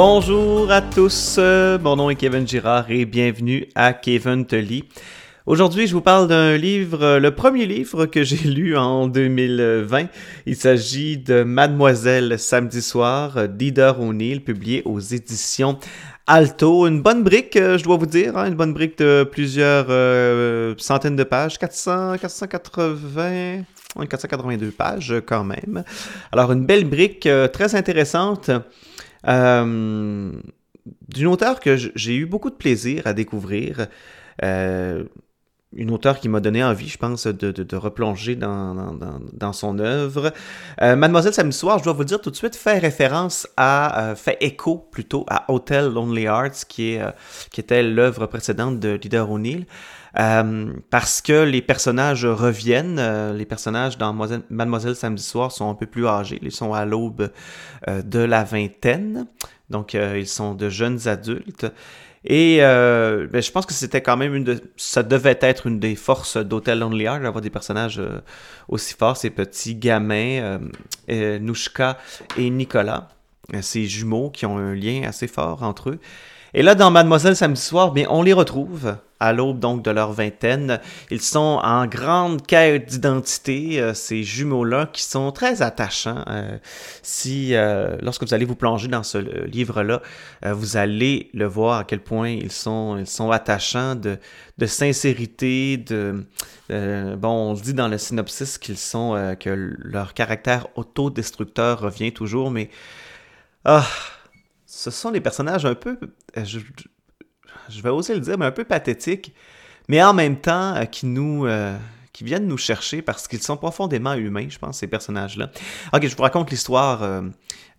Bonjour à tous, mon nom est Kevin Girard et bienvenue à Kevin lit. Aujourd'hui, je vous parle d'un livre, le premier livre que j'ai lu en 2020. Il s'agit de Mademoiselle samedi soir d'Ida O'Neill, publié aux éditions Alto. Une bonne brique, je dois vous dire, hein, une bonne brique de plusieurs euh, centaines de pages, 400, 480, 482 pages quand même. Alors, une belle brique euh, très intéressante. Euh, d'une auteure que j'ai eu beaucoup de plaisir à découvrir. Euh, une auteure qui m'a donné envie, je pense, de, replonger dans, son œuvre. Euh, Mademoiselle Samedi je dois vous dire tout de suite, fait référence à, fait écho plutôt à Hotel Lonely Hearts, qui, qui était l'œuvre précédente de Leader O'Neill. Euh, parce que les personnages reviennent. Euh, les personnages dans Mademoiselle, Samedi Soir sont un peu plus âgés. Ils sont à l'aube euh, de la vingtaine. Donc, ils sont de jeunes adultes. Et ben, je pense que c'était quand même une. Ça devait être une des forces d'Hotel Lonely Heart d'avoir des personnages aussi forts, ces petits gamins, Nouchka et Nicolas, ces jumeaux qui ont un lien assez fort entre eux. Et là, dans Mademoiselle Samedi Soir, bien, on les retrouve à l'aube donc de leur vingtaine. Ils sont en grande quête d'identité, euh, ces jumeaux-là qui sont très attachants. Euh, si euh, lorsque vous allez vous plonger dans ce livre-là, vous allez le voir à quel point ils sont, ils sont attachants de, de sincérité, de bon, on dit dans le synopsis qu'ils sont que leur caractère autodestructeur revient toujours, mais ah, ce sont des personnages un peu je vais oser le dire, mais un peu pathétique, mais en même temps euh, qui nous, euh, viennent nous chercher parce qu'ils sont profondément humains, je pense, ces personnages-là. Ok, je vous raconte l'histoire euh,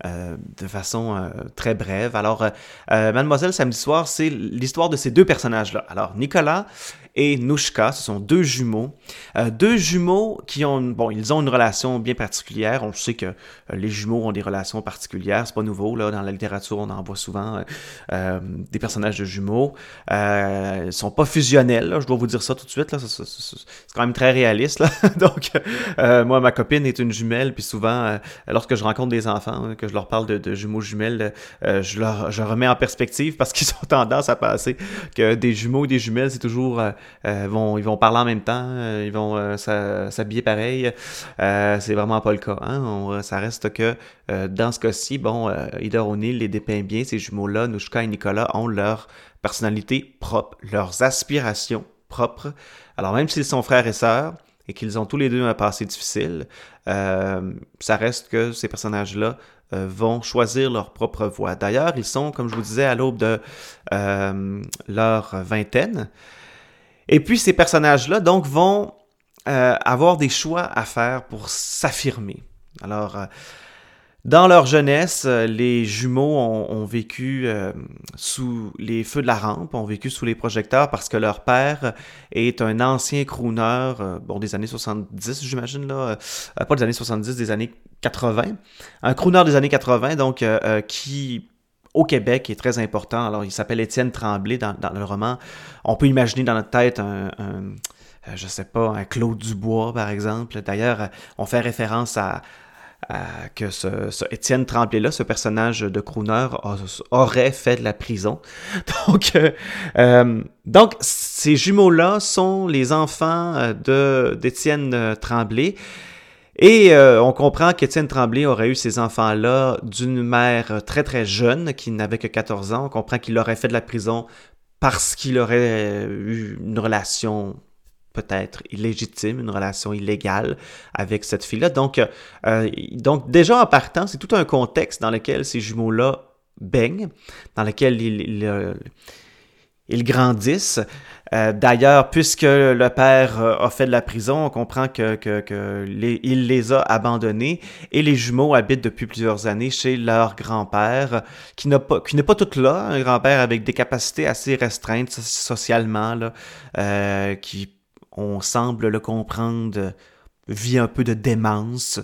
euh, de façon euh, très brève. Alors, Mademoiselle Samedi Soir, c'est l'histoire de ces deux personnages-là. Alors, Nicolas et Nouchka, ce sont deux jumeaux. deux jumeaux qui ont, bon, ils ont une relation bien particulière. On sait que les jumeaux ont des relations particulières. C'est pas nouveau, là, dans la littérature, on en voit souvent des personnages de jumeaux. ils sont pas fusionnels, je dois vous dire ça tout de suite. C'est quand même très réaliste. Là. Donc, euh, moi, ma copine est une jumelle, puis souvent, euh, lorsque je rencontre des enfants, hein, que je leur parle de, jumeaux jumelles, euh, je leur je remets en perspective parce qu'ils ont tendance à penser que des jumeaux et des jumelles, c'est toujours vont ils vont parler en même temps, ils vont s'habiller pareil. c'est vraiment pas le cas. Hein? ça reste que dans ce cas-ci, bon, Ida O'Neill les dépeint bien, ces jumeaux-là, Nouchka et Nicolas ont leur personnalité propre, leurs aspirations propres. Alors même s'ils sont frères et sœurs et qu'ils ont tous les deux un passé difficile, euh, ça reste que ces personnages-là euh, vont choisir leur propre voie. D'ailleurs, ils sont, comme je vous disais, à l'aube de euh, leur vingtaine. Et puis ces personnages-là, donc, vont avoir des choix à faire pour s'affirmer. Alors, dans leur jeunesse, euh, les jumeaux ont, vécu euh, sous les feux de la rampe, ont vécu sous les projecteurs parce que leur père est un ancien crooner, euh, bon, des années 70, j'imagine, là, pas des années 70, des années 80. Un crooner des années 80, donc, qui au Québec est très important. Alors, il s'appelle Étienne Tremblay dans, le roman. On peut imaginer dans notre tête un, un je sais pas, un Claude Dubois, par exemple. D'ailleurs, on fait référence à, que ce, Étienne Tremblay-là, ce personnage de crooner, aurait fait de la prison. Donc, euh, euh, donc ces jumeaux-là sont les enfants euh, d'Étienne Tremblay. Et on comprend qu'Étienne Tremblay aurait eu ces enfants-là d'une mère très très jeune qui n'avait que 14 ans. On comprend qu'il aurait fait de la prison parce qu'il aurait eu une relation peut-être illégitime, une relation illégale avec cette fille-là. Donc, euh, donc déjà en partant, c'est tout un contexte dans lequel ces jumeaux-là baignent, dans lequel ils, ils, grandissent. Euh, d'ailleurs, puisque le père euh, a fait de la prison, on comprend que, que, les, il les a abandonnés et les jumeaux habitent depuis plusieurs années chez leur grand-père, qui n'a pas, qui n'est pas tout là, un grand-père avec des capacités assez restreintes socialement, là, qui on semble le comprendre, vit un peu de démence.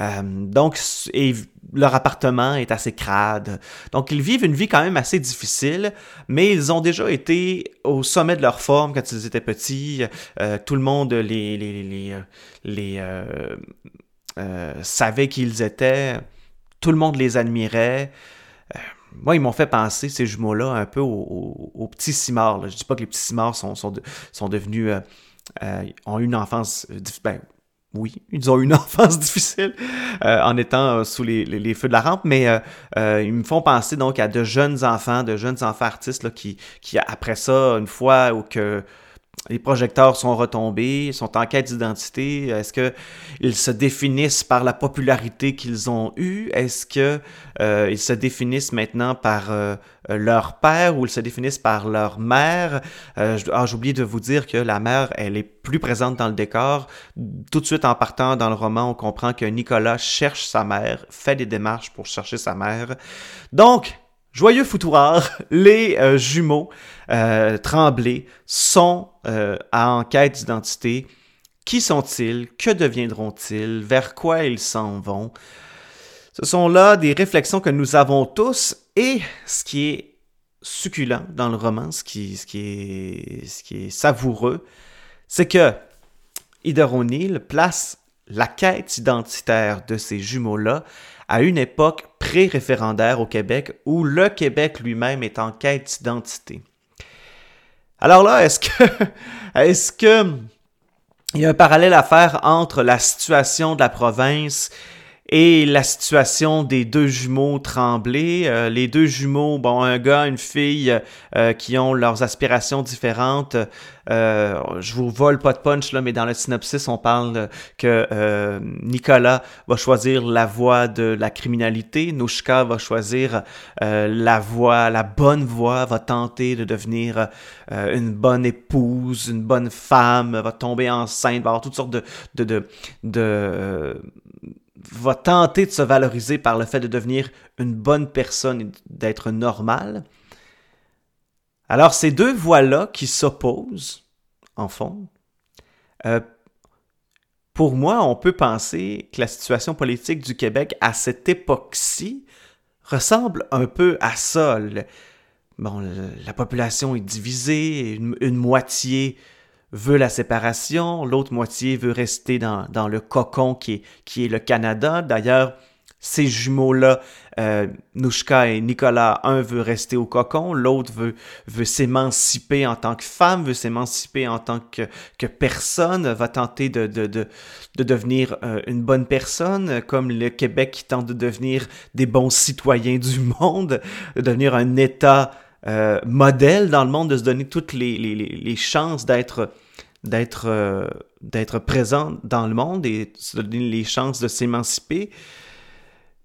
Euh, donc, et leur appartement est assez crade. Donc, ils vivent une vie quand même assez difficile, mais ils ont déjà été au sommet de leur forme quand ils étaient petits. Euh, tout le monde les, euh, savait qui ils étaient. Tout le monde les admirait. moi, ils m'ont fait penser, ces jumeaux-là, un peu aux, petits cimards. Je Je dis pas que les petits cimards sont devenus... ont eu une enfance... Ben, oui, ils ont eu une enfance difficile en étant sous les, feux de la rampe, mais ils me font penser donc à de jeunes enfants, de jeunes enfants artistes qui, qui, après ça, une fois ou que les projecteurs sont retombés, sont en quête d'identité. Est-ce qu'ils se définissent par la popularité qu'ils ont eue? Est-ce qu'ils euh, se définissent maintenant par euh, leur père ou ils se définissent par leur mère? Euh, ah, j'ai oublié de vous dire que la mère, elle est plus présente dans le décor. Tout de suite en partant dans le roman, on comprend que Nicolas cherche sa mère, fait des démarches pour chercher sa mère. Donc, Joyeux foutoir, les euh, jumeaux euh, tremblés sont euh, en quête d'identité. Qui sont-ils? Que deviendront-ils? Vers quoi ils s'en vont? Ce sont là des réflexions que nous avons tous et ce qui est succulent dans le roman, ce qui, est, ce qui est savoureux, c'est que Ida O'Neill place la quête identitaire de ces jumeaux-là à une époque pré-référendaire au Québec où le Québec lui-même est en quête d'identité. Alors là, est-ce que, est-ce que il y a un parallèle à faire entre la situation de la province et la situation des deux jumeaux tremblés, euh, les deux jumeaux, bon, un gars, une fille euh, qui ont leurs aspirations différentes. Euh, je vous vole pas de punch là, mais dans le synopsis, on parle que Nicolas va choisir la voie de la criminalité, Nouchka va choisir la voie, la bonne voie, va tenter de devenir une bonne épouse, une bonne femme, va tomber enceinte, va avoir toutes sortes de, de, de, de va tenter de se valoriser par le fait de devenir une bonne personne et d'être normal. Alors ces deux voies-là qui s'opposent, en fond, euh, pour moi, on peut penser que la situation politique du Québec à cette époque-ci ressemble un peu à ça. bon, la population est divisée, une moitié veut la séparation, l'autre moitié veut rester dans, dans, le cocon qui est, qui est le Canada. D'ailleurs, ces jumeaux-là, euh, Nouchka et Nicolas, un veut rester au cocon, l'autre veut, veut s'émanciper en tant que femme, veut s'émanciper en tant que, que personne, va tenter de, de, de, de devenir euh, une bonne personne, comme le Québec qui tente de devenir des bons citoyens du monde, de devenir un État euh, modèle dans le monde, de se donner toutes les, les, les chances d'être d'être euh, d'être présent dans le monde et se donner les chances de s'émanciper.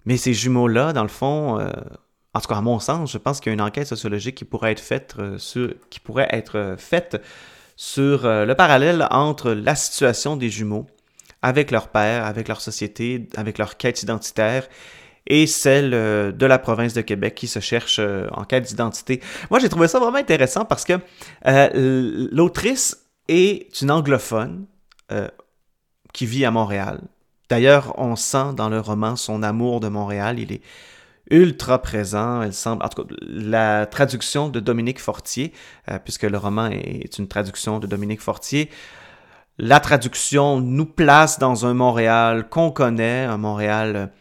Mais ces jumeaux-là, dans le fond, euh, en tout cas à mon sens, je pense qu'il y a une enquête sociologique qui pourrait être faite sur, qui pourrait être faite sur le parallèle entre la situation des jumeaux avec leur père, avec leur société, avec leur quête identitaire et celle euh, de la province de Québec qui se cherche euh, en quête d'identité. Moi, j'ai trouvé ça vraiment intéressant parce que euh, l'autrice est une anglophone qui vit à Montréal. D'ailleurs, on sent dans le roman son amour de Montréal. Il est ultra présent. Elle semble, en tout cas, la traduction de Dominique Fortier, puisque le roman est une traduction de Dominique Fortier, la traduction nous place dans un Montréal qu'on connaît, un Montréal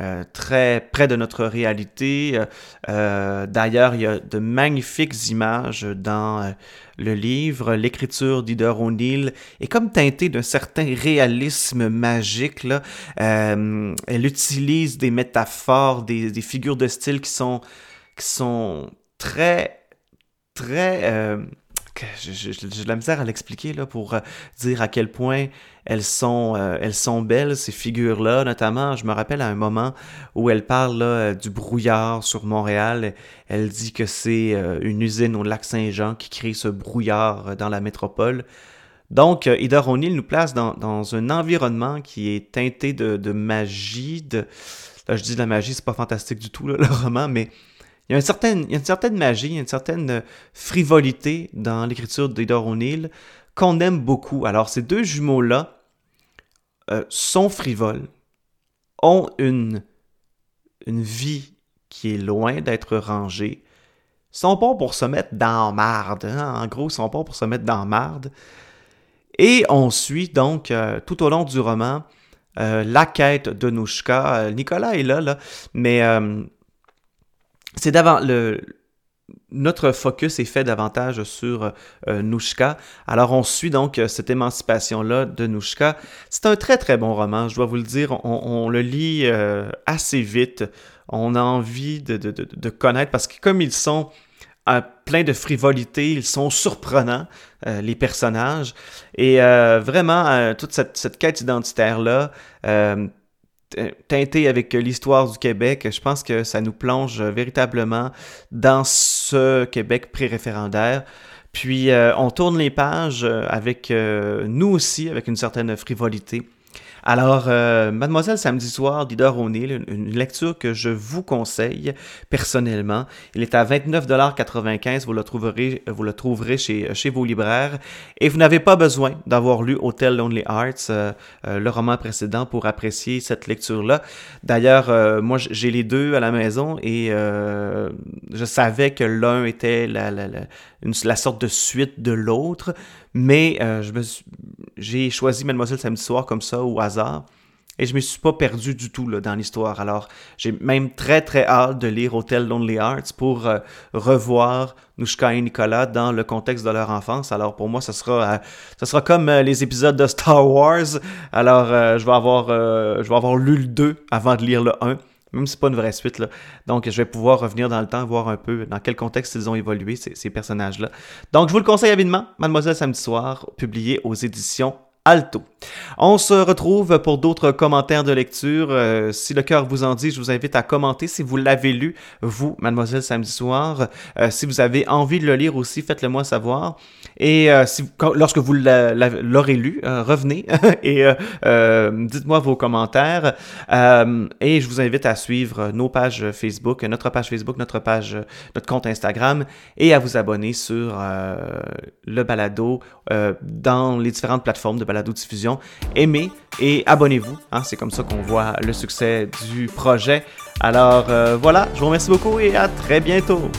euh, très près de notre réalité. Euh, euh, d'ailleurs, il y a de magnifiques images dans le livre. L'écriture d'Ida O'Neill est comme teintée d'un certain réalisme magique. Là. elle utilise des métaphores, des, des, figures de style qui sont, qui sont très, très j'ai de la misère à l'expliquer là pour euh, dire à quel point elles sont, euh, belles, ces figures-là. Notamment, je me rappelle à un moment où elle parle euh, du brouillard sur Montréal. Elle dit que c'est une usine au lac Saint-Jean qui crée ce brouillard dans la métropole. Donc, Ida O'Neill nous place dans, un environnement qui est teinté de, magie. Là, je dis de la magie, c'est pas fantastique du tout, là, le roman, mais il y a une certaine, une certaine magie, une certaine euh, frivolité dans l'écriture d'Edor O'Neill qu'on aime beaucoup. Alors, ces deux jumeaux-là euh, sont frivoles, ont une, une vie qui est loin d'être rangée, sont bons pour se mettre dans marde. Hein. En gros, sont bons pour se mettre dans marde. Et on suit donc euh, tout au long du roman la quête de Nouchka. Nicolas est là, là mais c'est d'avant le notre focus est fait davantage sur euh, Nouchka. Alors on suit donc euh, cette émancipation-là de Nouchka. C'est un très très bon roman, je dois vous le dire. On, le lit euh, assez vite. On a envie de, de, de, connaître parce que comme ils sont pleins de frivolité, ils sont surprenants, les personnages. Et vraiment, toute cette, cette quête identitaire-là teinté avec l'histoire du Québec, je pense que ça nous plonge véritablement dans ce Québec pré-référendaire. Puis euh, on tourne les pages avec euh, nous aussi, avec une certaine frivolité. Alors, euh, Mademoiselle Samedi Soir d'Ida O'Neill, une, lecture que je vous conseille personnellement. Il est à 29,95 Vous le trouverez, vous le trouverez chez, chez vos libraires. Et vous n'avez pas besoin d'avoir lu Hotel Lonely Hearts, euh, euh, le roman précédent, pour apprécier cette lecture-là. D'ailleurs, moi, j'ai les deux à la maison et je savais que l'un était la, la, la, la sorte de suite de l'autre. Mais euh, j'ai choisi Mademoiselle Samedi Soir comme ça au hasard. Et je me suis pas perdu du tout là, dans l'histoire. Alors, j'ai même très très hâte de lire Hotel Lonely Hearts pour euh, revoir Nushka et Nicolas dans le contexte de leur enfance. Alors pour moi, ce sera, euh, sera comme les épisodes de Star Wars. Alors, je vais avoir, je vais avoir lu le 2 avant de lire le 1 même si c'est pas une vraie suite. Là. Donc, je vais pouvoir revenir dans le temps, voir un peu dans quel contexte ils ont évolué, ces, personnages-là. Donc, je vous le conseille avidement, Mademoiselle Samedi Soir, publié aux éditions Alto. On se retrouve pour d'autres commentaires de lecture. Euh, si le cœur vous en dit, je vous invite à commenter si vous l'avez lu, vous, mademoiselle samedi soir. Euh, si vous avez envie de le lire aussi, faites-le moi savoir. Et euh, si, lorsque vous l'aurez lu, revenez et dites-moi vos commentaires. et je vous invite à suivre nos pages Facebook, notre page Facebook, notre page, notre compte Instagram et à vous abonner sur le balado dans les différentes plateformes de balado-diffusion. Aimez et abonnez-vous. Hein, c'est comme ça qu'on voit le succès du projet. Alors euh, voilà, je vous remercie beaucoup et à très bientôt.